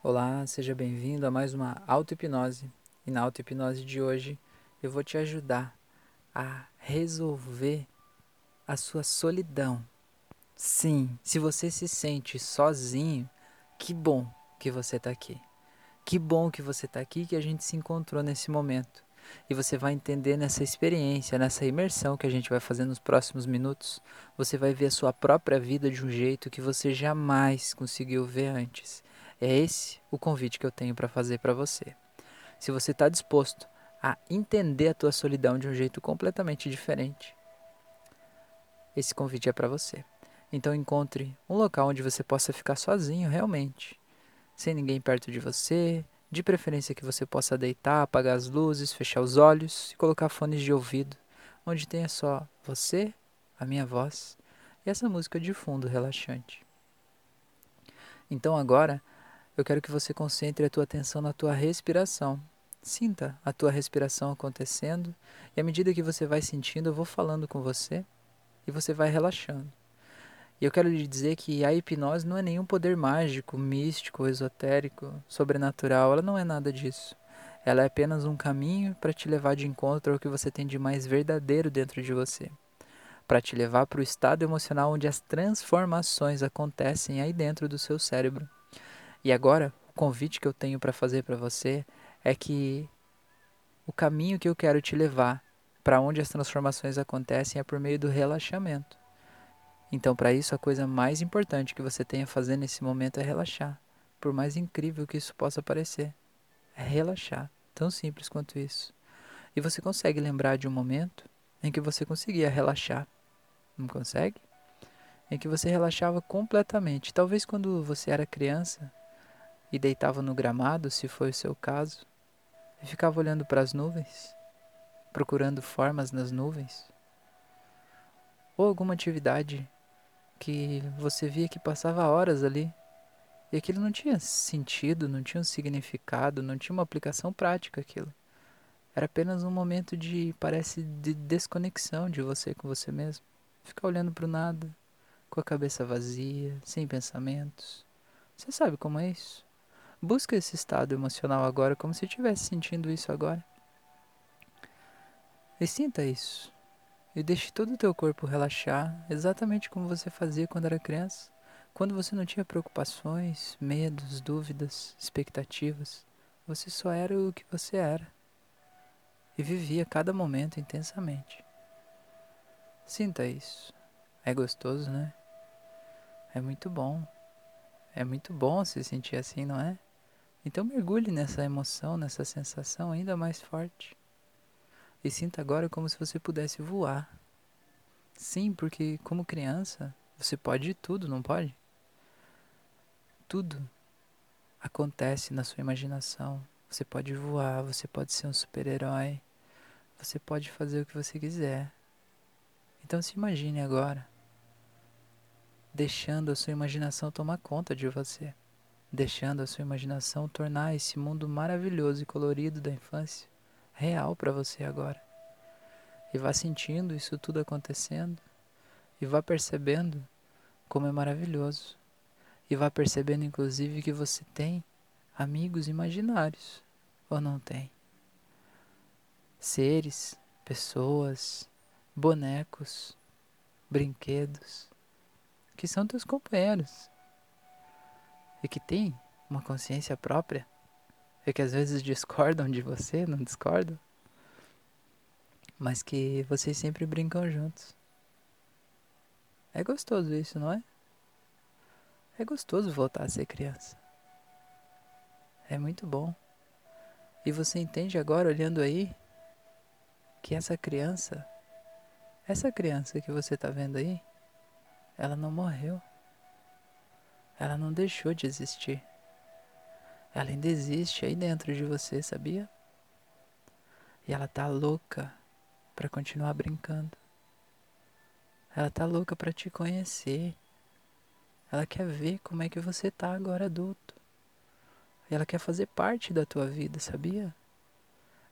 Olá, seja bem-vindo a mais uma auto-hipnose. E na auto-hipnose de hoje eu vou te ajudar a resolver a sua solidão. Sim, se você se sente sozinho, que bom que você está aqui. Que bom que você está aqui, que a gente se encontrou nesse momento. E você vai entender nessa experiência, nessa imersão que a gente vai fazer nos próximos minutos, você vai ver a sua própria vida de um jeito que você jamais conseguiu ver antes. É esse o convite que eu tenho para fazer para você. Se você está disposto a entender a tua solidão de um jeito completamente diferente, esse convite é para você. Então encontre um local onde você possa ficar sozinho realmente, sem ninguém perto de você, de preferência que você possa deitar, apagar as luzes, fechar os olhos e colocar fones de ouvido, onde tenha só você, a minha voz e essa música de fundo relaxante. Então agora eu quero que você concentre a tua atenção na tua respiração. Sinta a tua respiração acontecendo e à medida que você vai sentindo, eu vou falando com você e você vai relaxando. E eu quero lhe dizer que a hipnose não é nenhum poder mágico, místico, esotérico, sobrenatural, ela não é nada disso. Ela é apenas um caminho para te levar de encontro ao que você tem de mais verdadeiro dentro de você. Para te levar para o estado emocional onde as transformações acontecem aí dentro do seu cérebro. E agora, o convite que eu tenho para fazer para você é que o caminho que eu quero te levar para onde as transformações acontecem é por meio do relaxamento. Então, para isso, a coisa mais importante que você tem a fazer nesse momento é relaxar. Por mais incrível que isso possa parecer, é relaxar. Tão simples quanto isso. E você consegue lembrar de um momento em que você conseguia relaxar? Não consegue? Em que você relaxava completamente. Talvez quando você era criança, e deitava no gramado, se foi o seu caso, e ficava olhando para as nuvens, procurando formas nas nuvens, ou alguma atividade que você via que passava horas ali e aquilo não tinha sentido, não tinha um significado, não tinha uma aplicação prática aquilo. Era apenas um momento de, parece, de desconexão de você com você mesmo. Ficar olhando para o nada, com a cabeça vazia, sem pensamentos. Você sabe como é isso? Busca esse estado emocional agora, como se estivesse sentindo isso agora. E sinta isso. E deixe todo o teu corpo relaxar, exatamente como você fazia quando era criança, quando você não tinha preocupações, medos, dúvidas, expectativas. Você só era o que você era. E vivia cada momento intensamente. Sinta isso. É gostoso, né? É muito bom. É muito bom se sentir assim, não é? Então mergulhe nessa emoção, nessa sensação ainda mais forte. E sinta agora como se você pudesse voar. Sim, porque como criança, você pode tudo, não pode? Tudo acontece na sua imaginação. Você pode voar, você pode ser um super-herói, você pode fazer o que você quiser. Então se imagine agora, deixando a sua imaginação tomar conta de você deixando a sua imaginação tornar esse mundo maravilhoso e colorido da infância real para você agora. E vá sentindo isso tudo acontecendo e vá percebendo como é maravilhoso. E vá percebendo inclusive que você tem amigos imaginários ou não tem. Seres, pessoas, bonecos, brinquedos que são teus companheiros e que têm uma consciência própria e que às vezes discordam de você, não discordam, mas que vocês sempre brincam juntos. É gostoso isso, não é? É gostoso voltar a ser criança. É muito bom. E você entende agora, olhando aí, que essa criança, essa criança que você está vendo aí, ela não morreu. Ela não deixou de existir. Ela ainda existe aí dentro de você, sabia? E ela tá louca para continuar brincando. Ela tá louca para te conhecer. Ela quer ver como é que você tá agora adulto. E ela quer fazer parte da tua vida, sabia?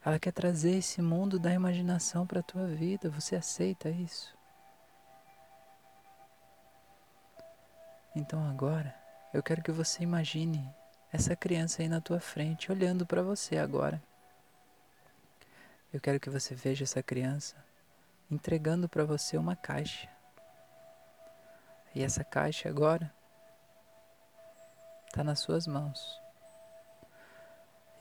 Ela quer trazer esse mundo da imaginação para tua vida. Você aceita isso? Então agora, eu quero que você imagine essa criança aí na tua frente, olhando para você agora. Eu quero que você veja essa criança entregando para você uma caixa. E essa caixa agora está nas suas mãos.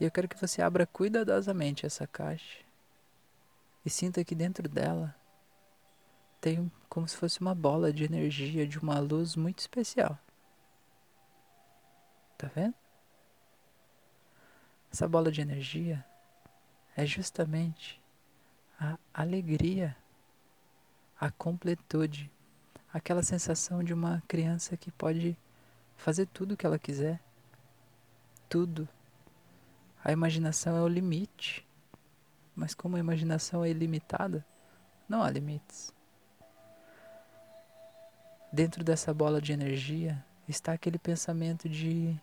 E eu quero que você abra cuidadosamente essa caixa e sinta que dentro dela tem como se fosse uma bola de energia de uma luz muito especial. Tá vendo? Essa bola de energia é justamente a alegria, a completude, aquela sensação de uma criança que pode fazer tudo o que ela quiser. Tudo. A imaginação é o limite. Mas como a imaginação é ilimitada, não há limites. Dentro dessa bola de energia está aquele pensamento de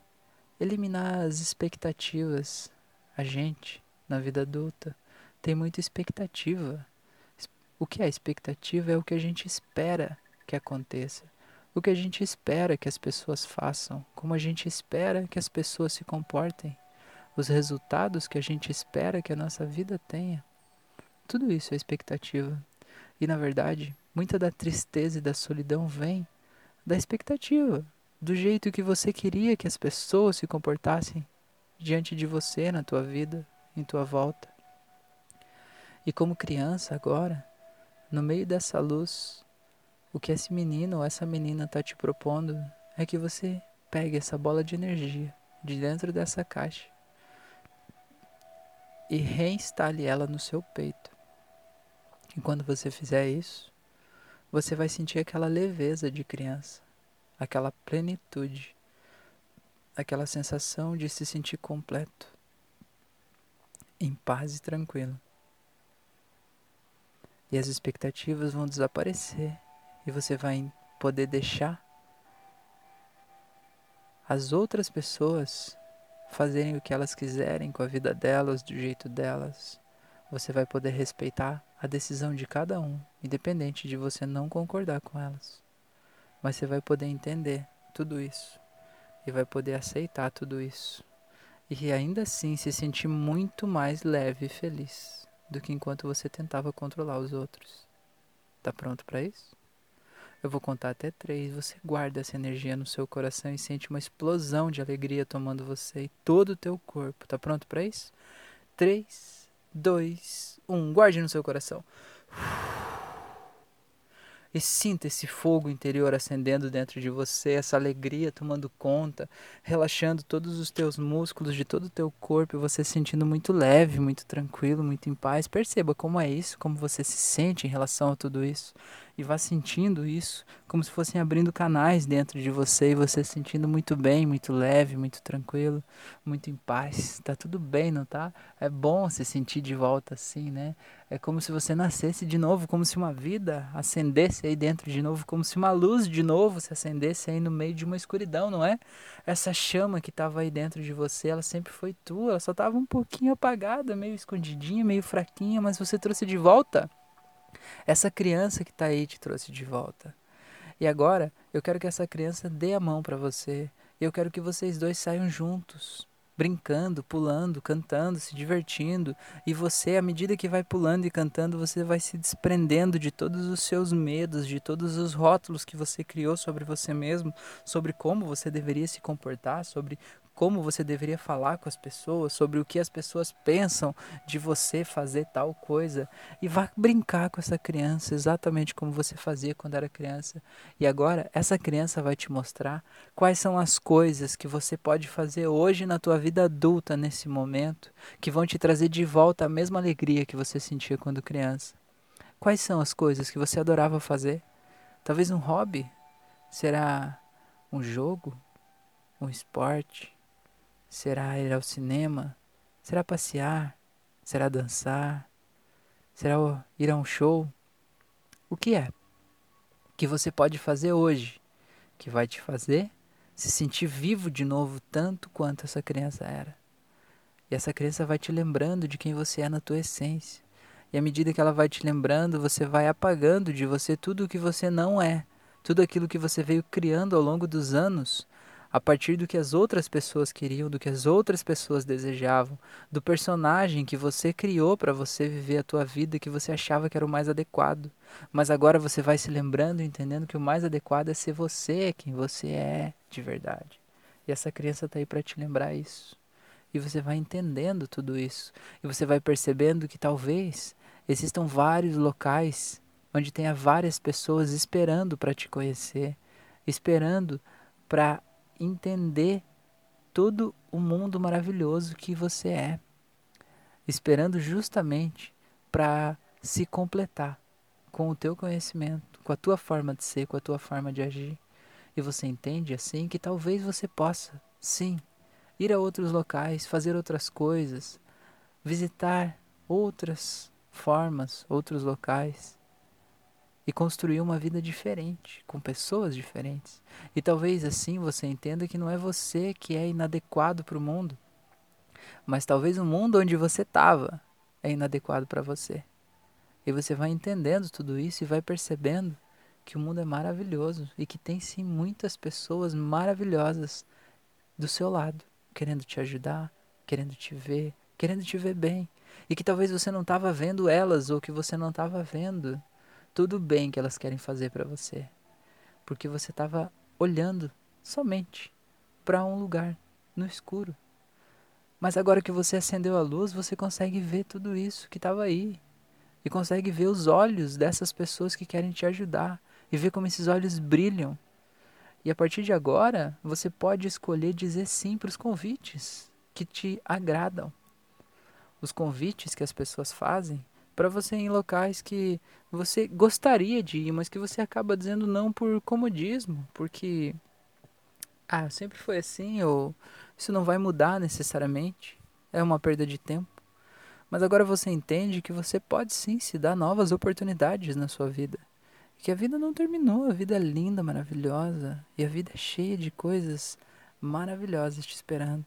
eliminar as expectativas. A gente, na vida adulta, tem muita expectativa. O que é expectativa é o que a gente espera que aconteça, o que a gente espera que as pessoas façam, como a gente espera que as pessoas se comportem, os resultados que a gente espera que a nossa vida tenha. Tudo isso é expectativa. E na verdade, muita da tristeza e da solidão vem da expectativa, do jeito que você queria que as pessoas se comportassem diante de você na tua vida, em tua volta. E como criança agora, no meio dessa luz, o que esse menino ou essa menina está te propondo é que você pegue essa bola de energia de dentro dessa caixa e reinstale ela no seu peito. E quando você fizer isso, você vai sentir aquela leveza de criança aquela plenitude, aquela sensação de se sentir completo, em paz e tranquilo. E as expectativas vão desaparecer e você vai poder deixar as outras pessoas fazerem o que elas quiserem com a vida delas, do jeito delas. Você vai poder respeitar a decisão de cada um, independente de você não concordar com elas. Mas você vai poder entender tudo isso e vai poder aceitar tudo isso. E ainda assim se sentir muito mais leve e feliz do que enquanto você tentava controlar os outros. Tá pronto para isso? Eu vou contar até três. Você guarda essa energia no seu coração e sente uma explosão de alegria tomando você e todo o teu corpo. Tá pronto para isso? Três, dois, um. Guarde no seu coração e sinta esse fogo interior acendendo dentro de você, essa alegria tomando conta, relaxando todos os teus músculos de todo o teu corpo, você se sentindo muito leve, muito tranquilo, muito em paz. Perceba como é isso, como você se sente em relação a tudo isso e vá sentindo isso como se fossem abrindo canais dentro de você e você se sentindo muito bem, muito leve, muito tranquilo, muito em paz. Tá tudo bem, não tá? É bom se sentir de volta assim, né? É como se você nascesse de novo, como se uma vida acendesse aí dentro de novo, como se uma luz de novo se acendesse aí no meio de uma escuridão, não é? Essa chama que estava aí dentro de você, ela sempre foi tua, ela só estava um pouquinho apagada, meio escondidinha, meio fraquinha, mas você trouxe de volta. Essa criança que está aí te trouxe de volta. E agora eu quero que essa criança dê a mão para você. Eu quero que vocês dois saiam juntos, brincando, pulando, cantando, se divertindo. E você, à medida que vai pulando e cantando, você vai se desprendendo de todos os seus medos, de todos os rótulos que você criou sobre você mesmo, sobre como você deveria se comportar, sobre como você deveria falar com as pessoas, sobre o que as pessoas pensam de você fazer tal coisa. E vá brincar com essa criança exatamente como você fazia quando era criança. E agora essa criança vai te mostrar quais são as coisas que você pode fazer hoje na tua vida adulta nesse momento, que vão te trazer de volta a mesma alegria que você sentia quando criança. Quais são as coisas que você adorava fazer? Talvez um hobby? Será um jogo? Um esporte? Será ir ao cinema? Será passear? Será dançar? Será ir a um show? O que é que você pode fazer hoje que vai te fazer se sentir vivo de novo tanto quanto essa criança era? E essa criança vai te lembrando de quem você é na tua essência. E à medida que ela vai te lembrando, você vai apagando de você tudo o que você não é, tudo aquilo que você veio criando ao longo dos anos a partir do que as outras pessoas queriam, do que as outras pessoas desejavam, do personagem que você criou para você viver a tua vida que você achava que era o mais adequado. Mas agora você vai se lembrando, entendendo que o mais adequado é ser você, quem você é de verdade. E essa criança está aí para te lembrar isso. E você vai entendendo tudo isso. E você vai percebendo que talvez existam vários locais onde tenha várias pessoas esperando para te conhecer, esperando para entender todo o mundo maravilhoso que você é, esperando justamente para se completar com o teu conhecimento, com a tua forma de ser, com a tua forma de agir. E você entende assim que talvez você possa, sim, ir a outros locais, fazer outras coisas, visitar outras formas, outros locais e construir uma vida diferente, com pessoas diferentes. E talvez assim você entenda que não é você que é inadequado para o mundo, mas talvez o mundo onde você estava é inadequado para você. E você vai entendendo tudo isso e vai percebendo que o mundo é maravilhoso e que tem sim muitas pessoas maravilhosas do seu lado, querendo te ajudar, querendo te ver, querendo te ver bem. E que talvez você não estava vendo elas ou que você não estava vendo tudo bem que elas querem fazer para você, porque você estava olhando somente para um lugar no escuro. Mas agora que você acendeu a luz, você consegue ver tudo isso que estava aí. E consegue ver os olhos dessas pessoas que querem te ajudar. E ver como esses olhos brilham. E a partir de agora, você pode escolher dizer sim para os convites que te agradam. Os convites que as pessoas fazem para você em locais que você gostaria de ir, mas que você acaba dizendo não por comodismo, porque ah, sempre foi assim ou isso não vai mudar necessariamente. É uma perda de tempo. Mas agora você entende que você pode sim se dar novas oportunidades na sua vida. Que a vida não terminou, a vida é linda, maravilhosa, e a vida é cheia de coisas maravilhosas te esperando.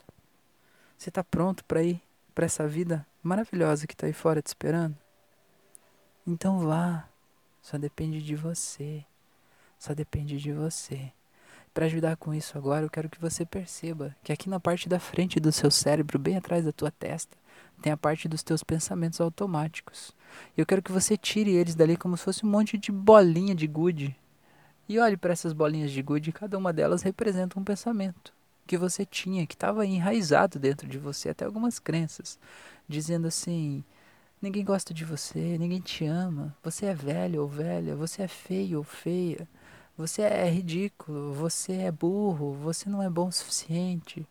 Você está pronto para ir para essa vida maravilhosa que está aí fora te esperando? Então vá. Só depende de você. Só depende de você. Para ajudar com isso agora, eu quero que você perceba que aqui na parte da frente do seu cérebro, bem atrás da tua testa, tem a parte dos teus pensamentos automáticos. E eu quero que você tire eles dali como se fosse um monte de bolinha de gude. E olhe para essas bolinhas de gude, cada uma delas representa um pensamento que você tinha, que estava enraizado dentro de você, até algumas crenças, dizendo assim: Ninguém gosta de você, ninguém te ama. Você é velho ou velha, você é feio ou feia. Você é ridículo, você é burro, você não é bom o suficiente.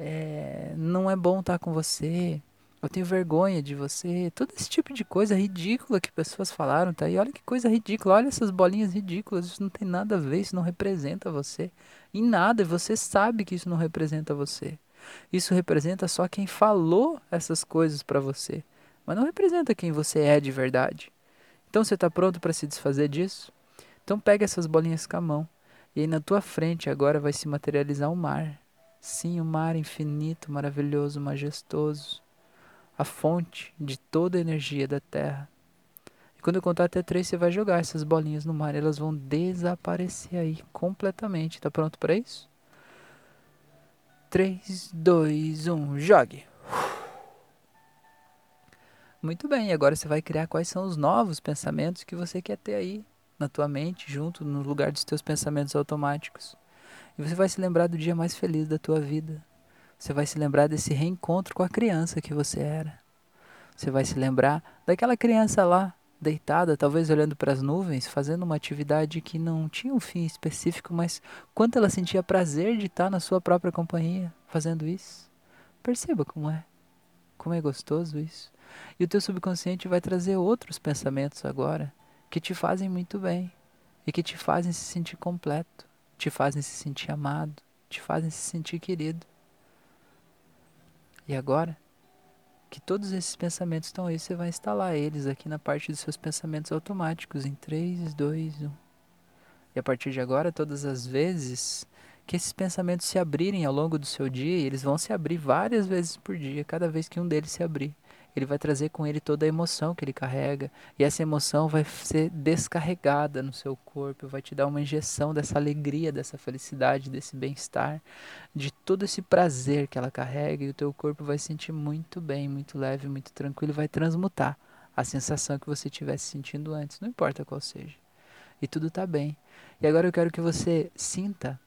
É, não é bom estar com você. Eu tenho vergonha de você. Todo esse tipo de coisa ridícula que pessoas falaram, tá aí. Olha que coisa ridícula. Olha essas bolinhas ridículas. Isso não tem nada a ver. Isso não representa você. Em nada. E você sabe que isso não representa você. Isso representa só quem falou essas coisas para você mas não representa quem você é de verdade. Então você está pronto para se desfazer disso? Então pega essas bolinhas com a mão e aí na tua frente agora vai se materializar um mar. Sim, um mar infinito, maravilhoso, majestoso, a fonte de toda a energia da Terra. E quando eu contar até três, você vai jogar essas bolinhas no mar, elas vão desaparecer aí completamente. Tá pronto para isso? 3, 2, 1, jogue! Muito bem, agora você vai criar quais são os novos pensamentos que você quer ter aí na tua mente, junto no lugar dos teus pensamentos automáticos. E você vai se lembrar do dia mais feliz da tua vida. Você vai se lembrar desse reencontro com a criança que você era. Você vai se lembrar daquela criança lá, deitada, talvez olhando para as nuvens, fazendo uma atividade que não tinha um fim específico, mas quanto ela sentia prazer de estar na sua própria companhia fazendo isso. Perceba como é. Como é gostoso isso. E o teu subconsciente vai trazer outros pensamentos agora que te fazem muito bem e que te fazem se sentir completo, te fazem se sentir amado, te fazem se sentir querido. E agora que todos esses pensamentos estão aí, você vai instalar eles aqui na parte dos seus pensamentos automáticos em 3, 2, 1. E a partir de agora, todas as vezes que esses pensamentos se abrirem ao longo do seu dia, eles vão se abrir várias vezes por dia, cada vez que um deles se abrir ele vai trazer com ele toda a emoção que ele carrega. E essa emoção vai ser descarregada no seu corpo, vai te dar uma injeção dessa alegria, dessa felicidade, desse bem-estar, de todo esse prazer que ela carrega. E o teu corpo vai sentir muito bem, muito leve, muito tranquilo, vai transmutar a sensação que você estivesse sentindo antes, não importa qual seja. E tudo está bem. E agora eu quero que você sinta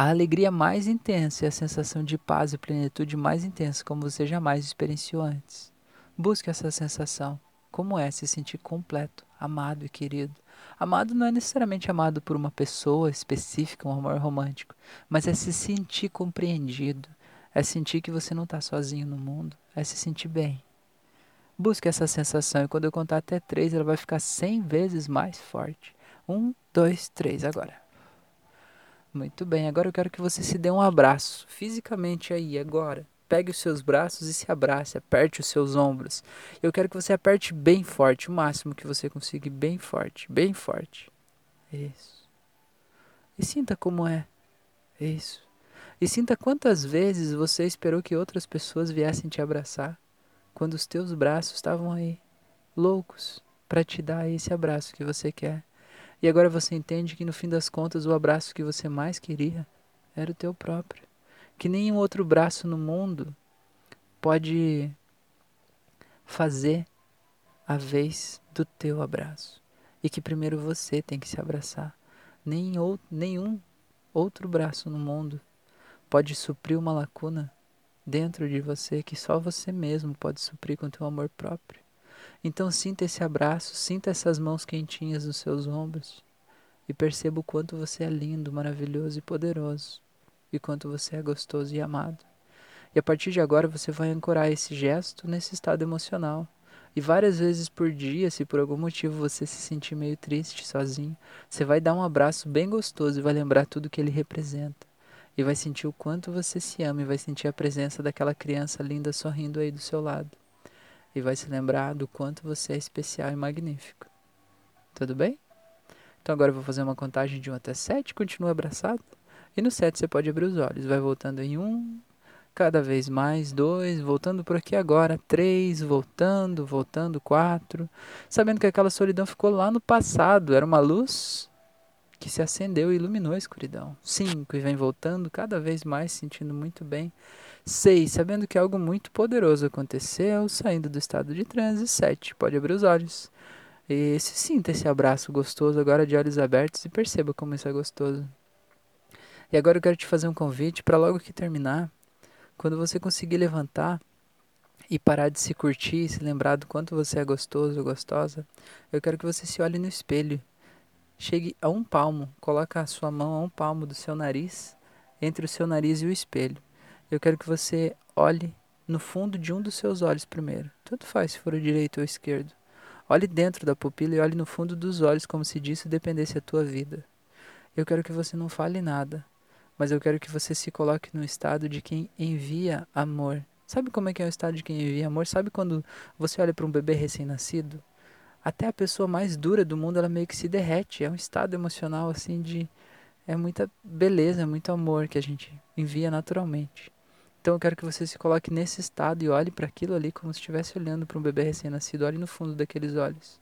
a alegria mais intensa e a sensação de paz e plenitude mais intensa como você jamais experienciou antes. Busque essa sensação. Como é se sentir completo, amado e querido? Amado não é necessariamente amado por uma pessoa específica, um amor romântico, mas é se sentir compreendido, é sentir que você não está sozinho no mundo, é se sentir bem. Busque essa sensação e quando eu contar até três, ela vai ficar cem vezes mais forte. Um, dois, três, agora. Muito bem, agora eu quero que você se dê um abraço, fisicamente aí, agora. Pegue os seus braços e se abrace, aperte os seus ombros. Eu quero que você aperte bem forte, o máximo que você conseguir, bem forte, bem forte. Isso. E sinta como é. Isso. E sinta quantas vezes você esperou que outras pessoas viessem te abraçar, quando os teus braços estavam aí, loucos, para te dar esse abraço que você quer. E agora você entende que no fim das contas o abraço que você mais queria era o teu próprio. Que nenhum outro braço no mundo pode fazer a vez do teu abraço. E que primeiro você tem que se abraçar. Nem ou, nenhum outro braço no mundo pode suprir uma lacuna dentro de você que só você mesmo pode suprir com teu amor próprio. Então sinta esse abraço, sinta essas mãos quentinhas nos seus ombros e perceba o quanto você é lindo, maravilhoso e poderoso, e quanto você é gostoso e amado. E a partir de agora você vai ancorar esse gesto nesse estado emocional. E várias vezes por dia, se por algum motivo você se sentir meio triste, sozinho, você vai dar um abraço bem gostoso e vai lembrar tudo que ele representa. E vai sentir o quanto você se ama e vai sentir a presença daquela criança linda sorrindo aí do seu lado e vai se lembrar do quanto você é especial e magnífico. Tudo bem? Então agora eu vou fazer uma contagem de 1 até 7, continua abraçado. E no 7 você pode abrir os olhos, vai voltando em 1, cada vez mais, 2, voltando por aqui agora, 3, voltando, voltando, 4. Sabendo que aquela solidão ficou lá no passado, era uma luz que se acendeu e iluminou a escuridão. 5, e vem voltando cada vez mais, sentindo muito bem. 6. Sabendo que algo muito poderoso aconteceu, saindo do estado de transe. 7. Pode abrir os olhos. E se sinta esse abraço gostoso agora de olhos abertos e perceba como isso é gostoso. E agora eu quero te fazer um convite para logo que terminar, quando você conseguir levantar e parar de se curtir, se lembrar do quanto você é gostoso ou gostosa, eu quero que você se olhe no espelho. Chegue a um palmo, coloque a sua mão a um palmo do seu nariz, entre o seu nariz e o espelho eu quero que você olhe no fundo de um dos seus olhos primeiro. Tanto faz se for o direito ou o esquerdo. Olhe dentro da pupila e olhe no fundo dos olhos como se disso dependesse a tua vida. Eu quero que você não fale nada, mas eu quero que você se coloque no estado de quem envia amor. Sabe como é que é o estado de quem envia amor? Sabe quando você olha para um bebê recém-nascido? Até a pessoa mais dura do mundo, ela meio que se derrete. É um estado emocional assim de é muita beleza, é muito amor que a gente envia naturalmente. Então eu quero que você se coloque nesse estado e olhe para aquilo ali como se estivesse olhando para um bebê recém-nascido. Olhe no fundo daqueles olhos.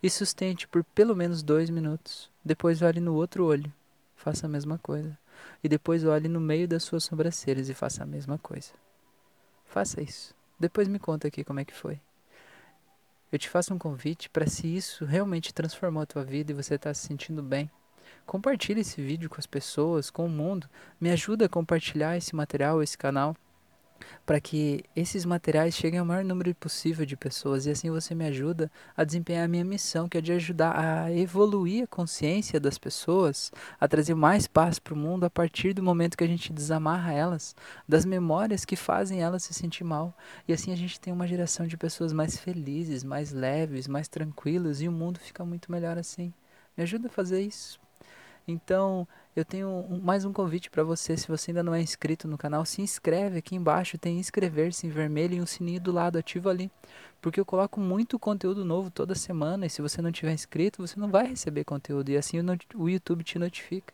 E sustente por pelo menos dois minutos. Depois olhe no outro olho. Faça a mesma coisa. E depois olhe no meio das suas sobrancelhas e faça a mesma coisa. Faça isso. Depois me conta aqui como é que foi. Eu te faço um convite para se isso realmente transformou a tua vida e você está se sentindo bem compartilhe esse vídeo com as pessoas, com o mundo. Me ajuda a compartilhar esse material, esse canal para que esses materiais cheguem ao maior número possível de pessoas e assim você me ajuda a desempenhar a minha missão, que é de ajudar a evoluir a consciência das pessoas, a trazer mais paz para o mundo a partir do momento que a gente desamarra elas das memórias que fazem elas se sentir mal. E assim a gente tem uma geração de pessoas mais felizes, mais leves, mais tranquilas e o mundo fica muito melhor assim. Me ajuda a fazer isso. Então, eu tenho mais um convite para você. Se você ainda não é inscrito no canal, se inscreve aqui embaixo. Tem inscrever-se em vermelho e um sininho do lado. ativo ali. Porque eu coloco muito conteúdo novo toda semana. E se você não tiver inscrito, você não vai receber conteúdo. E assim o YouTube te notifica.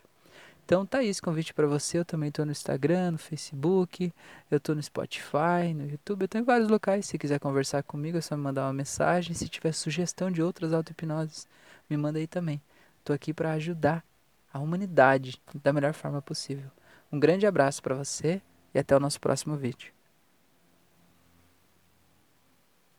Então tá aí esse convite para você. Eu também estou no Instagram, no Facebook, eu estou no Spotify, no YouTube, eu estou em vários locais. Se quiser conversar comigo, é só me mandar uma mensagem. Se tiver sugestão de outras auto-hipnoses, me manda aí também. Estou aqui para ajudar a humanidade da melhor forma possível. Um grande abraço para você e até o nosso próximo vídeo.